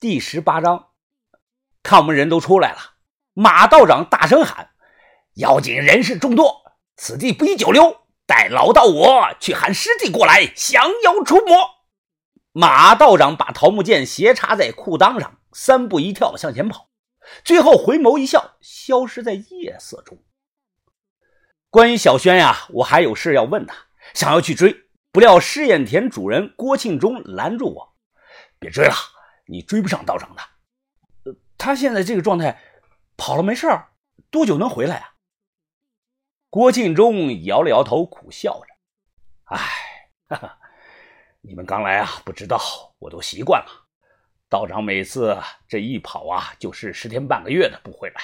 第十八章，看我们人都出来了，马道长大声喊：“妖精人士众多，此地不宜久留，待老道我去喊师弟过来降妖除魔。”马道长把桃木剑斜插在裤裆上，三步一跳向前跑，最后回眸一笑，消失在夜色中。关于小轩呀，我还有事要问他，想要去追，不料试验田主人郭庆忠拦住我：“别追了。”你追不上道长的，呃，他现在这个状态，跑了没事儿，多久能回来啊？郭庆忠摇了摇头，苦笑着：“哎，哈哈，你们刚来啊，不知道，我都习惯了。道长每次这一跑啊，就是十天半个月的不回来，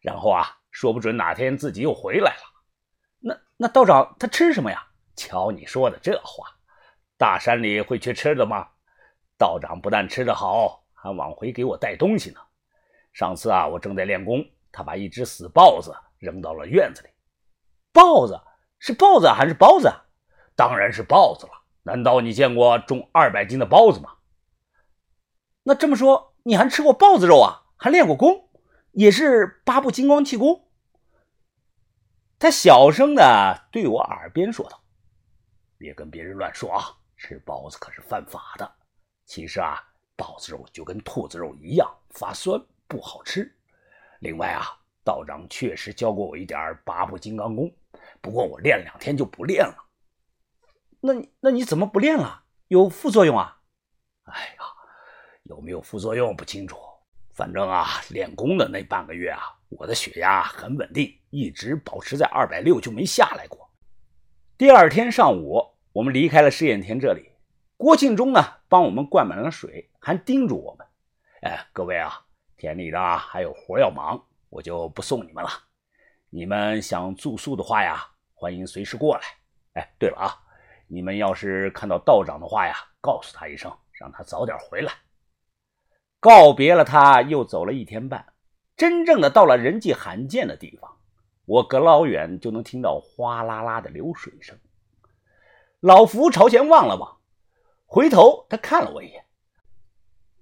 然后啊，说不准哪天自己又回来了。那那道长他吃什么呀？瞧你说的这话，大山里会缺吃的吗？”道长不但吃得好，还往回给我带东西呢。上次啊，我正在练功，他把一只死豹子扔到了院子里。豹子是豹子还是包子？当然是豹子了。难道你见过重二百斤的包子吗？那这么说，你还吃过豹子肉啊？还练过功，也是八部金光气功？他小声的对我耳边说道：“别跟别人乱说啊，吃包子可是犯法的。”其实啊，豹子肉就跟兔子肉一样发酸，不好吃。另外啊，道长确实教过我一点八部金刚功，不过我练两天就不练了。那那你怎么不练了？有副作用啊？哎呀，有没有副作用不清楚。反正啊，练功的那半个月啊，我的血压很稳定，一直保持在二百六，就没下来过。第二天上午，我们离开了试验田这里。郭庆忠呢，帮我们灌满了水，还叮嘱我们：“哎，各位啊，田里的还有活要忙，我就不送你们了。你们想住宿的话呀，欢迎随时过来。哎，对了啊，你们要是看到道长的话呀，告诉他一声，让他早点回来。”告别了他，又走了一天半，真正的到了人迹罕见的地方，我隔老远就能听到哗啦啦的流水声。老福朝前望了望。回头，他看了我一眼。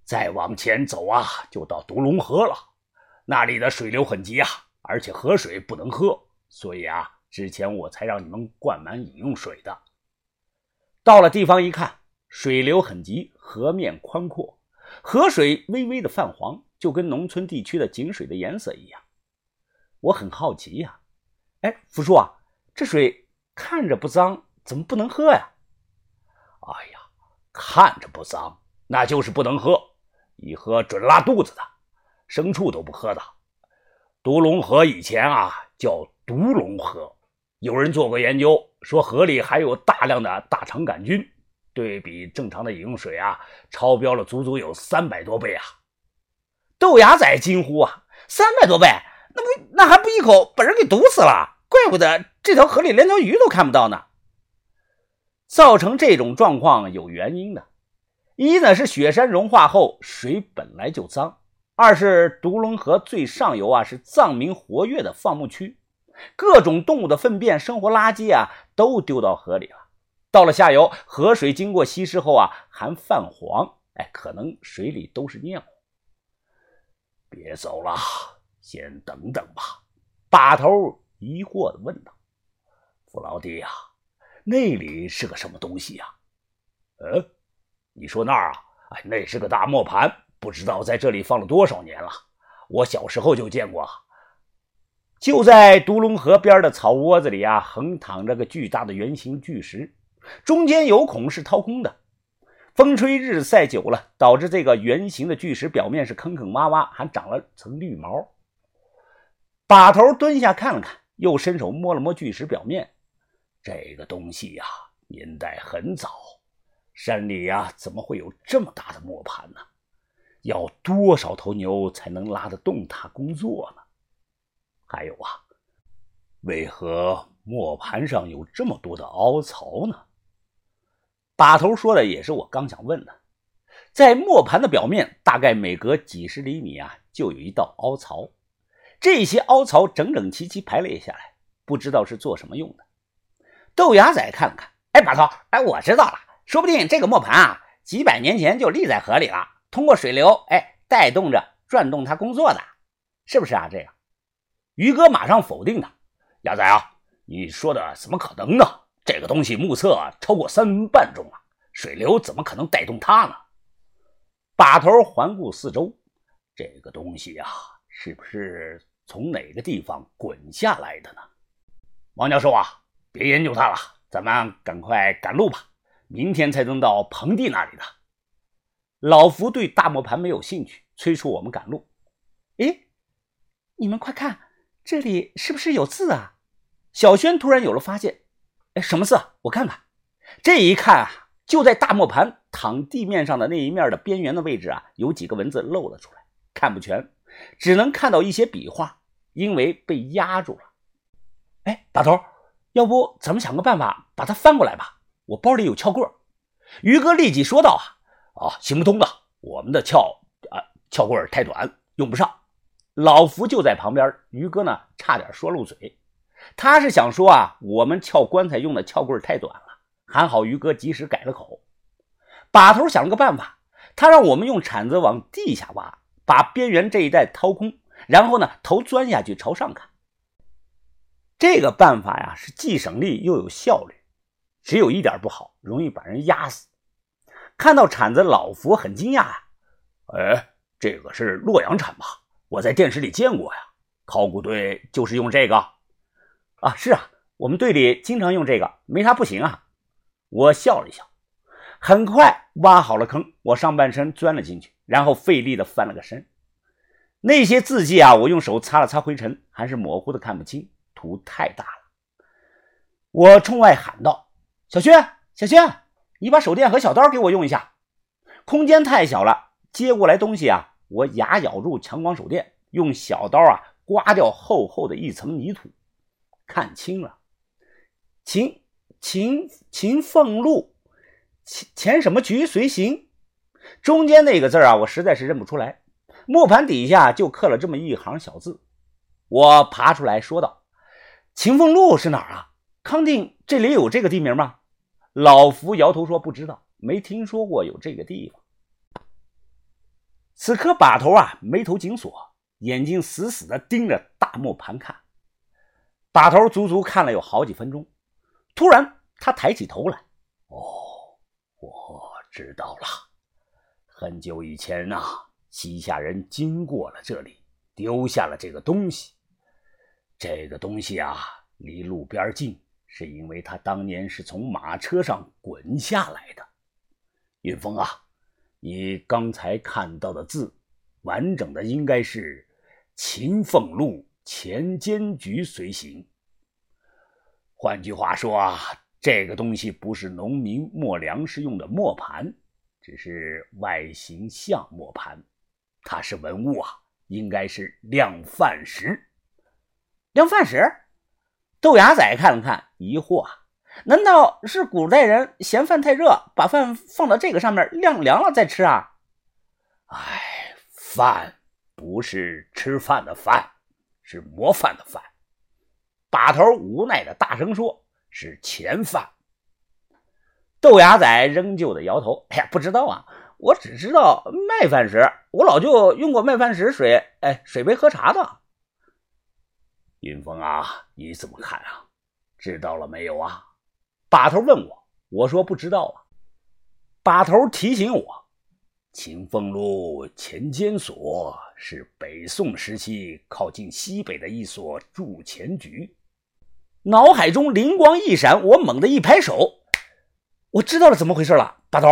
再往前走啊，就到独龙河了。那里的水流很急啊，而且河水不能喝，所以啊，之前我才让你们灌满饮用水的。到了地方一看，水流很急，河面宽阔，河水微微的泛黄，就跟农村地区的井水的颜色一样。我很好奇呀，哎，福叔啊，这水看着不脏，怎么不能喝呀？哎呀！看着不脏，那就是不能喝，一喝准拉肚子的，牲畜都不喝的。独龙河以前啊叫毒龙河，有人做过研究，说河里还有大量的大肠杆菌，对比正常的饮用水啊，超标了足足有三百多倍啊！豆芽仔惊呼啊，三百多倍，那不那还不一口把人给毒死了？怪不得这条河里连条鱼都看不到呢。造成这种状况有原因的，一呢是雪山融化后水本来就脏，二是独龙河最上游啊是藏民活跃的放牧区，各种动物的粪便、生活垃圾啊都丢到河里了。到了下游，河水经过稀释后啊还泛黄，哎，可能水里都是尿。别走了，先等等吧。把头疑惑地问道：“傅老弟呀。”那里是个什么东西呀？呃，你说那儿啊？哎，那是个大磨盘，不知道在这里放了多少年了。我小时候就见过。就在独龙河边的草窝子里啊，横躺着个巨大的圆形巨石，中间有孔是掏空的。风吹日晒久了，导致这个圆形的巨石表面是坑坑洼洼，还长了层绿毛。把头蹲下看了看，又伸手摸了摸巨石表面。这个东西呀，年代很早，山里呀怎么会有这么大的磨盘呢？要多少头牛才能拉得动它工作呢？还有啊，为何磨盘上有这么多的凹槽呢？把头说的也是我刚想问的，在磨盘的表面，大概每隔几十厘米啊，就有一道凹槽，这些凹槽整整齐齐排列下来，不知道是做什么用的。豆芽仔看了看，哎，把头，哎，我知道了，说不定这个磨盘啊，几百年前就立在河里了，通过水流，哎，带动着转动它工作的，是不是啊？这样，于哥马上否定他：“鸭仔啊，你说的怎么可能呢？这个东西目测超过三分半重啊，水流怎么可能带动它呢？”把头环顾四周，这个东西啊，是不是从哪个地方滚下来的呢？王教授啊，别研究它了，咱们赶快赶路吧，明天才能到彭地那里的。老福对大磨盘没有兴趣，催促我们赶路。哎，你们快看，这里是不是有字啊？小轩突然有了发现。哎，什么字？我看看。这一看啊。就在大磨盘躺地面上的那一面的边缘的位置啊，有几个文字露了出来，看不全，只能看到一些笔画，因为被压住了。哎，大头，要不咱们想个办法把它翻过来吧？我包里有撬棍。于哥立即说道：“啊，啊，行不通的，我们的撬啊撬棍太短，用不上。”老福就在旁边，于哥呢差点说漏嘴，他是想说啊，我们撬棺材用的撬棍太短了。还好于哥及时改了口，把头想了个办法，他让我们用铲子往地下挖，把边缘这一带掏空，然后呢头钻下去朝上看。这个办法呀是既省力又有效率，只有一点不好，容易把人压死。看到铲子，老福很惊讶啊，哎，这个是洛阳铲吧？我在电视里见过呀，考古队就是用这个。啊，是啊，我们队里经常用这个，没啥不行啊。我笑了一笑，很快挖好了坑，我上半身钻了进去，然后费力的翻了个身。那些字迹啊，我用手擦了擦灰尘，还是模糊的看不清，图太大了。我冲外喊道：“小轩，小轩，你把手电和小刀给我用一下。”空间太小了，接过来东西啊，我牙咬住强光手电，用小刀啊刮掉厚厚的一层泥土，看清了，秦。秦秦凤路，前前什么局随行？中间那个字啊，我实在是认不出来。磨盘底下就刻了这么一行小字。我爬出来说道：“秦凤路是哪儿啊？康定这里有这个地名吗？”老福摇头说：“不知道，没听说过有这个地方。”此刻把头啊，眉头紧锁，眼睛死死的盯着大磨盘看。把头足足看了有好几分钟。突然，他抬起头来。哦，我知道了。很久以前呐，西夏人经过了这里，丢下了这个东西。这个东西啊，离路边近，是因为他当年是从马车上滚下来的。云峰啊，你刚才看到的字，完整的应该是“秦凤路前监局随行”。换句话说啊，这个东西不是农民磨粮食用的磨盘，只是外形像磨盘，它是文物啊，应该是量饭石。量饭石？豆芽仔看了看，疑惑：难道是古代人嫌饭太热，把饭放到这个上面晾凉了再吃啊？哎，饭不是吃饭的饭，是磨饭的饭。把头无奈的大声说：“是钱饭。”豆芽仔仍旧的摇头：“哎呀，不知道啊，我只知道麦饭石，我老舅用过麦饭石水，哎，水杯喝茶的。”云峰啊，你怎么看啊？知道了没有啊？把头问我，我说不知道啊。把头提醒我：“秦凤路钱监所是北宋时期靠近西北的一所铸钱局。”脑海中灵光一闪，我猛地一拍手，我知道了怎么回事了，把头。